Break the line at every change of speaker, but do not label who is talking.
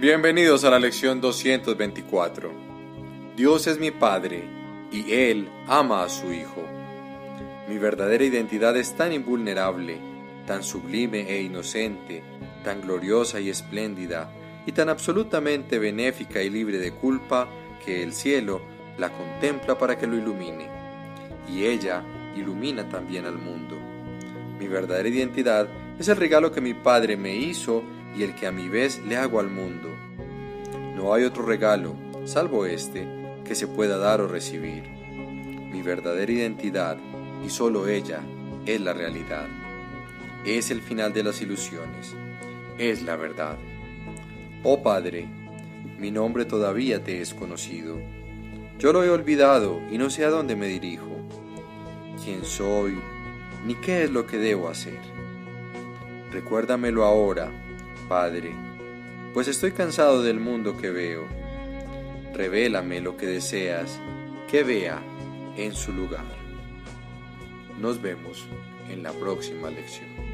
Bienvenidos a la lección 224. Dios es mi Padre y Él ama a su Hijo. Mi verdadera identidad es tan invulnerable, tan sublime e inocente, tan gloriosa y espléndida, y tan absolutamente benéfica y libre de culpa, que el cielo la contempla para que lo ilumine. Y ella ilumina también al mundo. Mi verdadera identidad es el regalo que mi Padre me hizo y el que a mi vez le hago al mundo. No hay otro regalo, salvo este, que se pueda dar o recibir. Mi verdadera identidad, y solo ella, es la realidad. Es el final de las ilusiones. Es la verdad. Oh Padre, mi nombre todavía te es conocido. Yo lo he olvidado y no sé a dónde me dirijo. ¿Quién soy? Ni qué es lo que debo hacer. Recuérdamelo ahora, Padre, pues estoy cansado del mundo que veo. Revélame lo que deseas que vea en su lugar. Nos vemos en la próxima lección.